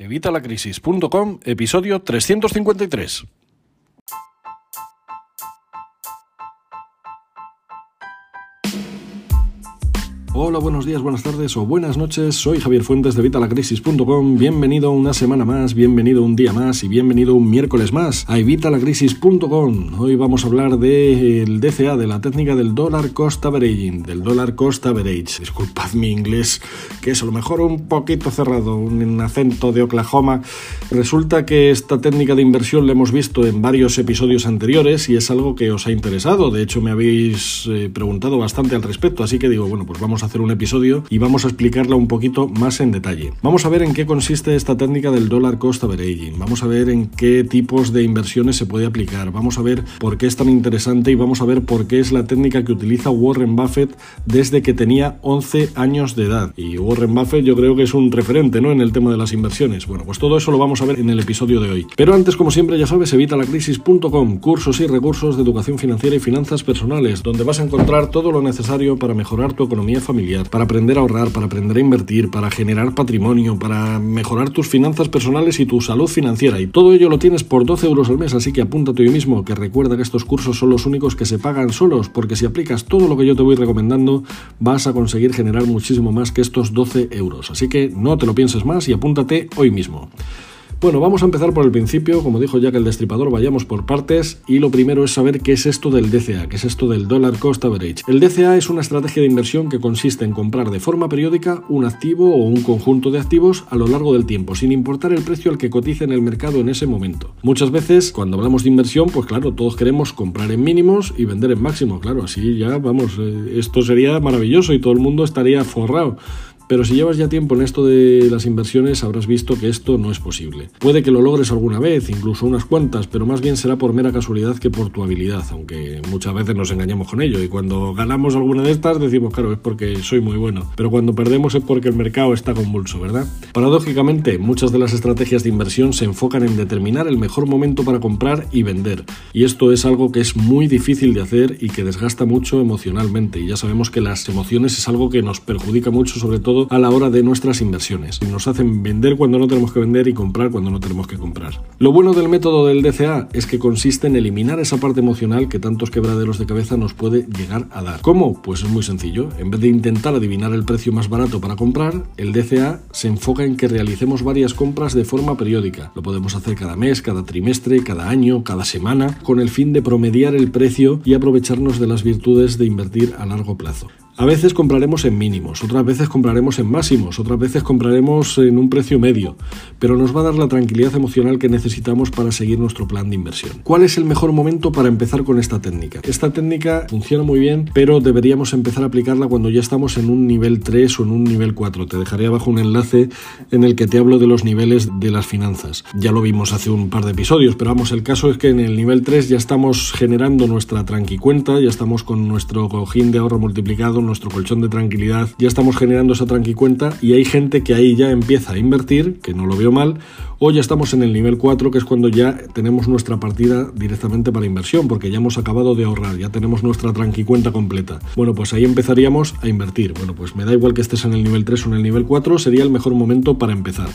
Evitalacrisis.com, episodio 353. Hola, buenos días, buenas tardes o buenas noches. Soy Javier Fuentes de Vitalacrisis.com. Bienvenido una semana más, bienvenido un día más y bienvenido un miércoles más a Evitalacrisis.com. Hoy vamos a hablar del DCA, de la técnica del Dollar Cost Averaging, del Dollar Cost Average. Disculpad mi inglés, que es a lo mejor un poquito cerrado, un acento de Oklahoma. Resulta que esta técnica de inversión la hemos visto en varios episodios anteriores y es algo que os ha interesado. De hecho, me habéis eh, preguntado bastante al respecto, así que digo, bueno, pues vamos a hacer un episodio y vamos a explicarla un poquito más en detalle. Vamos a ver en qué consiste esta técnica del dollar cost averaging, vamos a ver en qué tipos de inversiones se puede aplicar, vamos a ver por qué es tan interesante y vamos a ver por qué es la técnica que utiliza Warren Buffett desde que tenía 11 años de edad. Y Warren Buffett yo creo que es un referente ¿no? en el tema de las inversiones. Bueno, pues todo eso lo vamos a ver en el episodio de hoy. Pero antes, como siempre, ya sabes, evitalacrisis.com, cursos y recursos de educación financiera y finanzas personales, donde vas a encontrar todo lo necesario para mejorar tu economía familiar para aprender a ahorrar, para aprender a invertir, para generar patrimonio, para mejorar tus finanzas personales y tu salud financiera. Y todo ello lo tienes por 12 euros al mes, así que apúntate hoy mismo, que recuerda que estos cursos son los únicos que se pagan solos, porque si aplicas todo lo que yo te voy recomendando, vas a conseguir generar muchísimo más que estos 12 euros. Así que no te lo pienses más y apúntate hoy mismo. Bueno, vamos a empezar por el principio, como dijo que el destripador, vayamos por partes y lo primero es saber qué es esto del DCA, qué es esto del Dollar Cost Average. El DCA es una estrategia de inversión que consiste en comprar de forma periódica un activo o un conjunto de activos a lo largo del tiempo, sin importar el precio al que cotice en el mercado en ese momento. Muchas veces, cuando hablamos de inversión, pues claro, todos queremos comprar en mínimos y vender en máximo, claro, así ya vamos, eh, esto sería maravilloso y todo el mundo estaría forrado. Pero si llevas ya tiempo en esto de las inversiones, habrás visto que esto no es posible. Puede que lo logres alguna vez, incluso unas cuantas, pero más bien será por mera casualidad que por tu habilidad, aunque muchas veces nos engañamos con ello. Y cuando ganamos alguna de estas, decimos, claro, es porque soy muy bueno. Pero cuando perdemos es porque el mercado está convulso, ¿verdad? Paradójicamente, muchas de las estrategias de inversión se enfocan en determinar el mejor momento para comprar y vender. Y esto es algo que es muy difícil de hacer y que desgasta mucho emocionalmente. Y ya sabemos que las emociones es algo que nos perjudica mucho, sobre todo a la hora de nuestras inversiones. Nos hacen vender cuando no tenemos que vender y comprar cuando no tenemos que comprar. Lo bueno del método del DCA es que consiste en eliminar esa parte emocional que tantos quebraderos de cabeza nos puede llegar a dar. ¿Cómo? Pues es muy sencillo. En vez de intentar adivinar el precio más barato para comprar, el DCA se enfoca en que realicemos varias compras de forma periódica. Lo podemos hacer cada mes, cada trimestre, cada año, cada semana, con el fin de promediar el precio y aprovecharnos de las virtudes de invertir a largo plazo. A veces compraremos en mínimos, otras veces compraremos en máximos, otras veces compraremos en un precio medio, pero nos va a dar la tranquilidad emocional que necesitamos para seguir nuestro plan de inversión. ¿Cuál es el mejor momento para empezar con esta técnica? Esta técnica funciona muy bien, pero deberíamos empezar a aplicarla cuando ya estamos en un nivel 3 o en un nivel 4. Te dejaré abajo un enlace en el que te hablo de los niveles de las finanzas. Ya lo vimos hace un par de episodios, pero vamos, el caso es que en el nivel 3 ya estamos generando nuestra tranquicuenta, ya estamos con nuestro cojín de ahorro multiplicado, nuestro colchón de tranquilidad, ya estamos generando esa tranquicuenta y hay gente que ahí ya empieza a invertir, que no lo veo mal, o ya estamos en el nivel 4, que es cuando ya tenemos nuestra partida directamente para inversión, porque ya hemos acabado de ahorrar, ya tenemos nuestra tranquicuenta completa. Bueno, pues ahí empezaríamos a invertir. Bueno, pues me da igual que estés en el nivel 3 o en el nivel 4, sería el mejor momento para empezar.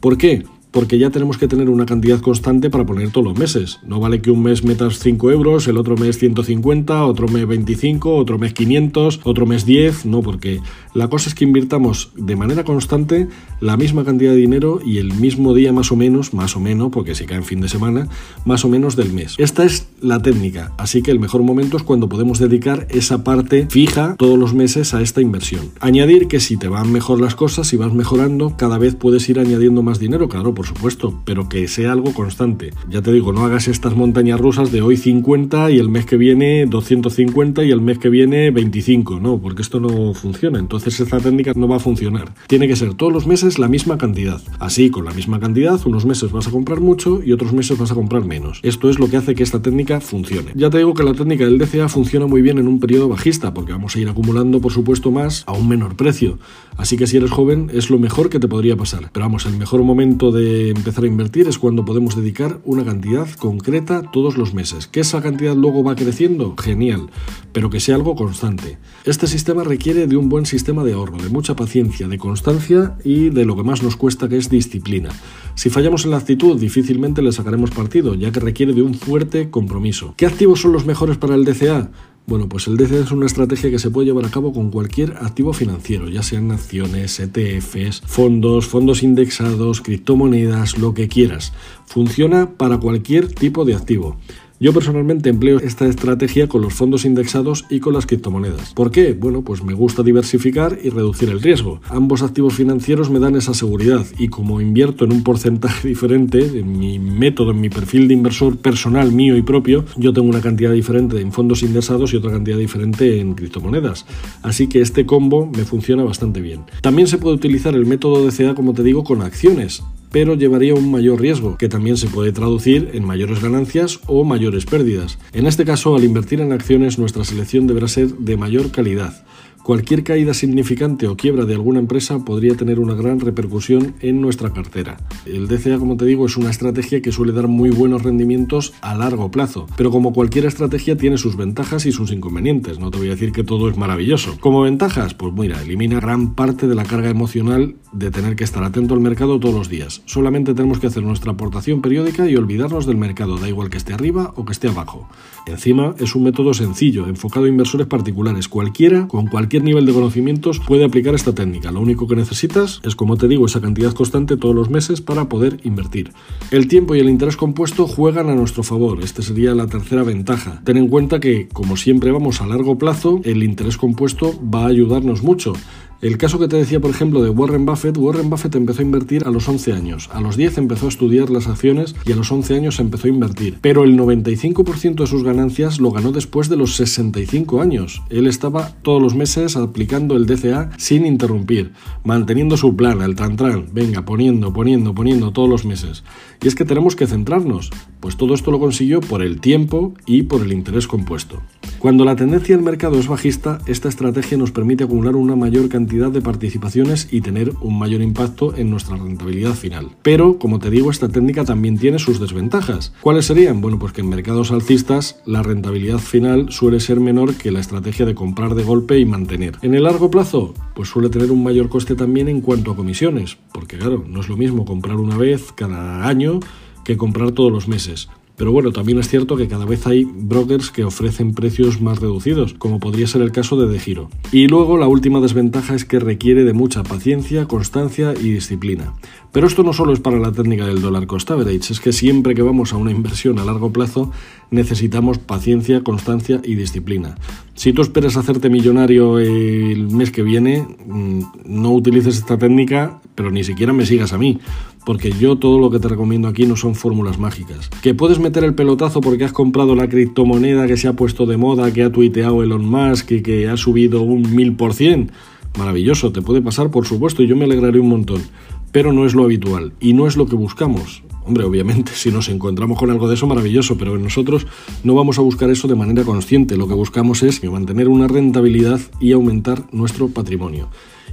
¿Por qué? Porque ya tenemos que tener una cantidad constante para poner todos los meses. No vale que un mes metas 5 euros, el otro mes 150, otro mes 25, otro mes 500, otro mes 10, no, porque la cosa es que invirtamos de manera constante la misma cantidad de dinero y el mismo día más o menos, más o menos, porque si cae en fin de semana, más o menos del mes. Esta es la técnica, así que el mejor momento es cuando podemos dedicar esa parte fija todos los meses a esta inversión. Añadir que si te van mejor las cosas, si vas mejorando, cada vez puedes ir añadiendo más dinero, claro, por supuesto, pero que sea algo constante. Ya te digo, no hagas estas montañas rusas de hoy 50 y el mes que viene 250 y el mes que viene 25, no, porque esto no funciona. Entonces esta técnica no va a funcionar. Tiene que ser todos los meses la misma cantidad. Así, con la misma cantidad, unos meses vas a comprar mucho y otros meses vas a comprar menos. Esto es lo que hace que esta técnica funcione. Ya te digo que la técnica del DCA funciona muy bien en un periodo bajista, porque vamos a ir acumulando, por supuesto, más a un menor precio. Así que si eres joven es lo mejor que te podría pasar. Pero vamos, el mejor momento de empezar a invertir es cuando podemos dedicar una cantidad concreta todos los meses. ¿Que esa cantidad luego va creciendo? Genial, pero que sea algo constante. Este sistema requiere de un buen sistema de ahorro, de mucha paciencia, de constancia y de lo que más nos cuesta que es disciplina. Si fallamos en la actitud, difícilmente le sacaremos partido, ya que requiere de un fuerte compromiso. ¿Qué activos son los mejores para el DCA? Bueno, pues el DCA es una estrategia que se puede llevar a cabo con cualquier activo financiero, ya sean acciones, ETFs, fondos, fondos indexados, criptomonedas, lo que quieras. Funciona para cualquier tipo de activo. Yo personalmente empleo esta estrategia con los fondos indexados y con las criptomonedas. ¿Por qué? Bueno, pues me gusta diversificar y reducir el riesgo. Ambos activos financieros me dan esa seguridad y como invierto en un porcentaje diferente, en mi método, en mi perfil de inversor personal mío y propio, yo tengo una cantidad diferente en fondos indexados y otra cantidad diferente en criptomonedas. Así que este combo me funciona bastante bien. También se puede utilizar el método de CA, como te digo, con acciones pero llevaría un mayor riesgo, que también se puede traducir en mayores ganancias o mayores pérdidas. En este caso, al invertir en acciones, nuestra selección deberá ser de mayor calidad. Cualquier caída significante o quiebra de alguna empresa podría tener una gran repercusión en nuestra cartera. El DCA, como te digo, es una estrategia que suele dar muy buenos rendimientos a largo plazo, pero como cualquier estrategia tiene sus ventajas y sus inconvenientes. No te voy a decir que todo es maravilloso. Como ventajas, pues mira, elimina gran parte de la carga emocional de tener que estar atento al mercado todos los días. Solamente tenemos que hacer nuestra aportación periódica y olvidarnos del mercado, da igual que esté arriba o que esté abajo. Encima, es un método sencillo, enfocado a inversores particulares. Cualquiera, con nivel de conocimientos puede aplicar esta técnica. Lo único que necesitas es, como te digo, esa cantidad constante todos los meses para poder invertir. El tiempo y el interés compuesto juegan a nuestro favor. Esta sería la tercera ventaja. Ten en cuenta que, como siempre vamos a largo plazo, el interés compuesto va a ayudarnos mucho. El caso que te decía, por ejemplo, de Warren Buffett, Warren Buffett empezó a invertir a los 11 años, a los 10 empezó a estudiar las acciones y a los 11 años empezó a invertir. Pero el 95% de sus ganancias lo ganó después de los 65 años. Él estaba todos los meses aplicando el DCA sin interrumpir, manteniendo su plan, el tran venga, poniendo, poniendo, poniendo todos los meses. Y es que tenemos que centrarnos, pues todo esto lo consiguió por el tiempo y por el interés compuesto. Cuando la tendencia del mercado es bajista, esta estrategia nos permite acumular una mayor cantidad de participaciones y tener un mayor impacto en nuestra rentabilidad final. Pero, como te digo, esta técnica también tiene sus desventajas. ¿Cuáles serían? Bueno, pues que en mercados alcistas la rentabilidad final suele ser menor que la estrategia de comprar de golpe y mantener. En el largo plazo, pues suele tener un mayor coste también en cuanto a comisiones, porque claro, no es lo mismo comprar una vez cada año que comprar todos los meses. Pero bueno, también es cierto que cada vez hay brokers que ofrecen precios más reducidos, como podría ser el caso de De Giro. Y luego la última desventaja es que requiere de mucha paciencia, constancia y disciplina. Pero esto no solo es para la técnica del dólar cost average, es que siempre que vamos a una inversión a largo plazo necesitamos paciencia, constancia y disciplina. Si tú esperas hacerte millonario el mes que viene, mm, no utilices esta técnica, pero ni siquiera me sigas a mí porque yo todo lo que te recomiendo aquí no son fórmulas mágicas. Que puedes meter el pelotazo porque has comprado la criptomoneda que se ha puesto de moda, que ha tuiteado Elon Musk y que ha subido un mil por cien. Maravilloso, te puede pasar por supuesto y yo me alegraré un montón. Pero no es lo habitual y no es lo que buscamos. Hombre, obviamente, si nos encontramos con algo de eso, maravilloso, pero nosotros no vamos a buscar eso de manera consciente. Lo que buscamos es mantener una rentabilidad y aumentar nuestro patrimonio.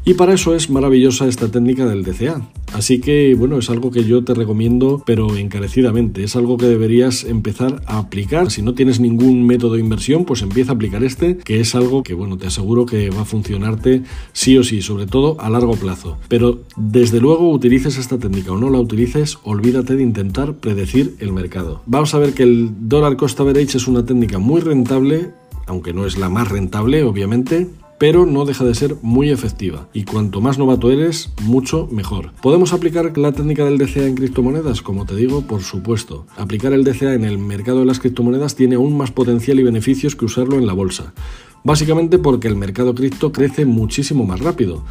Y para eso es maravillosa esta técnica del DCA. Así que, bueno, es algo que yo te recomiendo, pero encarecidamente. Es algo que deberías empezar a aplicar. Si no tienes ningún método de inversión, pues empieza a aplicar este, que es algo que, bueno, te aseguro que va a funcionarte sí o sí, sobre todo a largo plazo. Pero desde luego utilices esta técnica o no la utilices, olvídate de intentar predecir el mercado. Vamos a ver que el dólar cost average es una técnica muy rentable, aunque no es la más rentable, obviamente, pero no deja de ser muy efectiva. Y cuanto más novato eres, mucho mejor. ¿Podemos aplicar la técnica del DCA en criptomonedas? Como te digo, por supuesto. Aplicar el DCA en el mercado de las criptomonedas tiene aún más potencial y beneficios que usarlo en la bolsa. Básicamente porque el mercado cripto crece muchísimo más rápido.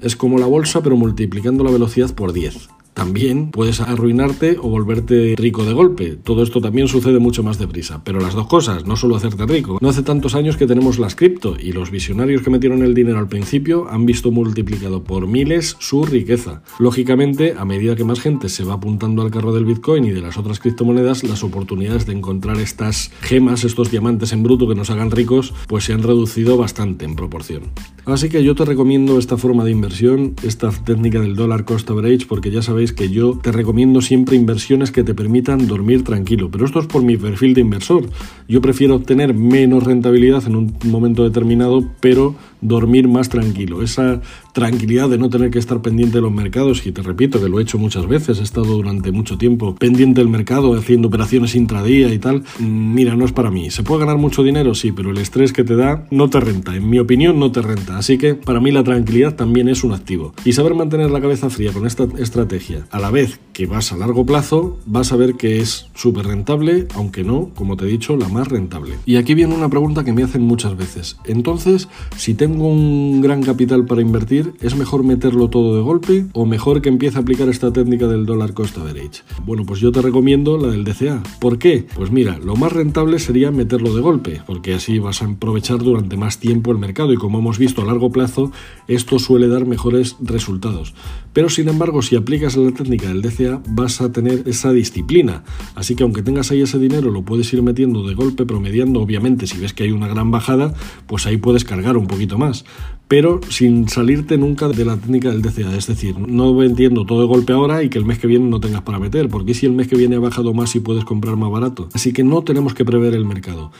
Es como la bolsa pero multiplicando la velocidad por 10 también puedes arruinarte o volverte rico de golpe. Todo esto también sucede mucho más deprisa. Pero las dos cosas, no solo hacerte rico. No hace tantos años que tenemos las cripto y los visionarios que metieron el dinero al principio han visto multiplicado por miles su riqueza. Lógicamente, a medida que más gente se va apuntando al carro del Bitcoin y de las otras criptomonedas, las oportunidades de encontrar estas gemas, estos diamantes en bruto que nos hagan ricos, pues se han reducido bastante en proporción. Así que yo te recomiendo esta forma de inversión, esta técnica del dólar cost average, porque ya sabéis que yo te recomiendo siempre inversiones que te permitan dormir tranquilo. Pero esto es por mi perfil de inversor. Yo prefiero obtener menos rentabilidad en un momento determinado, pero dormir más tranquilo. Esa tranquilidad de no tener que estar pendiente de los mercados, y te repito que lo he hecho muchas veces, he estado durante mucho tiempo pendiente del mercado, haciendo operaciones intradía y tal, mm, mira, no es para mí. ¿Se puede ganar mucho dinero? Sí, pero el estrés que te da no te renta. En mi opinión, no te renta. Así que para mí la tranquilidad también es un activo. Y saber mantener la cabeza fría con esta estrategia, a la vez que vas a largo plazo, vas a ver que es súper rentable, aunque no, como te he dicho, la más rentable. Y aquí viene una pregunta que me hacen muchas veces. Entonces, si tengo un gran capital para invertir, ¿es mejor meterlo todo de golpe o mejor que empiece a aplicar esta técnica del dólar cost average? Bueno, pues yo te recomiendo la del DCA. ¿Por qué? Pues mira, lo más rentable sería meterlo de golpe, porque así vas a aprovechar durante más tiempo el mercado y como hemos visto a largo plazo, esto suele dar mejores resultados. Pero sin embargo, si aplicas la técnica del DCA, vas a tener esa disciplina. Así que aunque tengas ahí ese dinero, lo puedes ir metiendo de golpe, promediando, obviamente, si ves que hay una gran bajada, pues ahí puedes cargar un poquito más pero sin salirte nunca de la técnica del DCA. Es decir, no entiendo todo de golpe ahora y que el mes que viene no tengas para meter, porque si el mes que viene ha bajado más y puedes comprar más barato. Así que no tenemos que prever el mercado.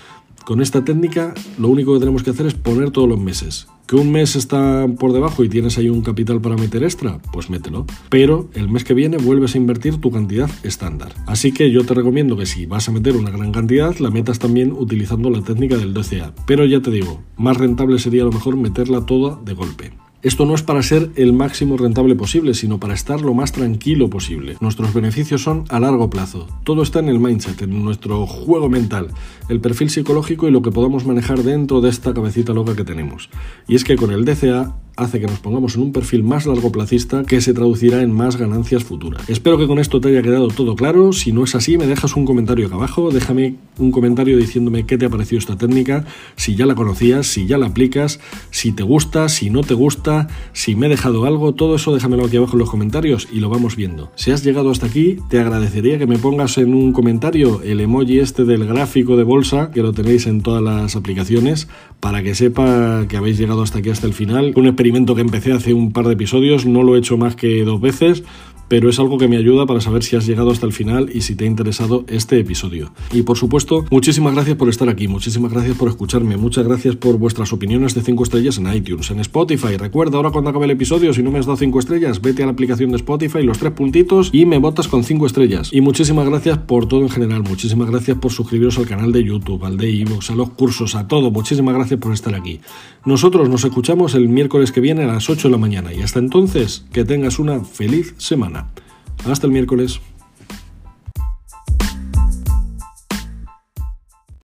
Con esta técnica lo único que tenemos que hacer es poner todos los meses. ¿Que un mes está por debajo y tienes ahí un capital para meter extra? Pues mételo. Pero el mes que viene vuelves a invertir tu cantidad estándar. Así que yo te recomiendo que si vas a meter una gran cantidad, la metas también utilizando la técnica del DCA. Pero ya te digo, más rentable sería a lo mejor meterla toda de golpe. Esto no es para ser el máximo rentable posible, sino para estar lo más tranquilo posible. Nuestros beneficios son a largo plazo. Todo está en el mindset, en nuestro juego mental, el perfil psicológico y lo que podamos manejar dentro de esta cabecita loca que tenemos. Y es que con el DCA hace que nos pongamos en un perfil más largo placista que se traducirá en más ganancias futuras. Espero que con esto te haya quedado todo claro. Si no es así, me dejas un comentario acá abajo. Déjame un comentario diciéndome qué te ha parecido esta técnica, si ya la conocías, si ya la aplicas, si te gusta, si no te gusta, si me he dejado algo. Todo eso déjamelo aquí abajo en los comentarios y lo vamos viendo. Si has llegado hasta aquí, te agradecería que me pongas en un comentario el emoji este del gráfico de bolsa, que lo tenéis en todas las aplicaciones, para que sepa que habéis llegado hasta aquí hasta el final. Que empecé hace un par de episodios, no lo he hecho más que dos veces, pero es algo que me ayuda para saber si has llegado hasta el final y si te ha interesado este episodio. Y por supuesto, muchísimas gracias por estar aquí, muchísimas gracias por escucharme, muchas gracias por vuestras opiniones de 5 estrellas en iTunes, en Spotify. Recuerda ahora cuando acabe el episodio, si no me has dado 5 estrellas, vete a la aplicación de Spotify, los tres puntitos y me votas con 5 estrellas. Y muchísimas gracias por todo en general, muchísimas gracias por suscribiros al canal de YouTube, al de iVoox, a los cursos, a todo. Muchísimas gracias por estar aquí. Nosotros nos escuchamos el miércoles que viene a las 8 de la mañana y hasta entonces que tengas una feliz Hasta el miércoles.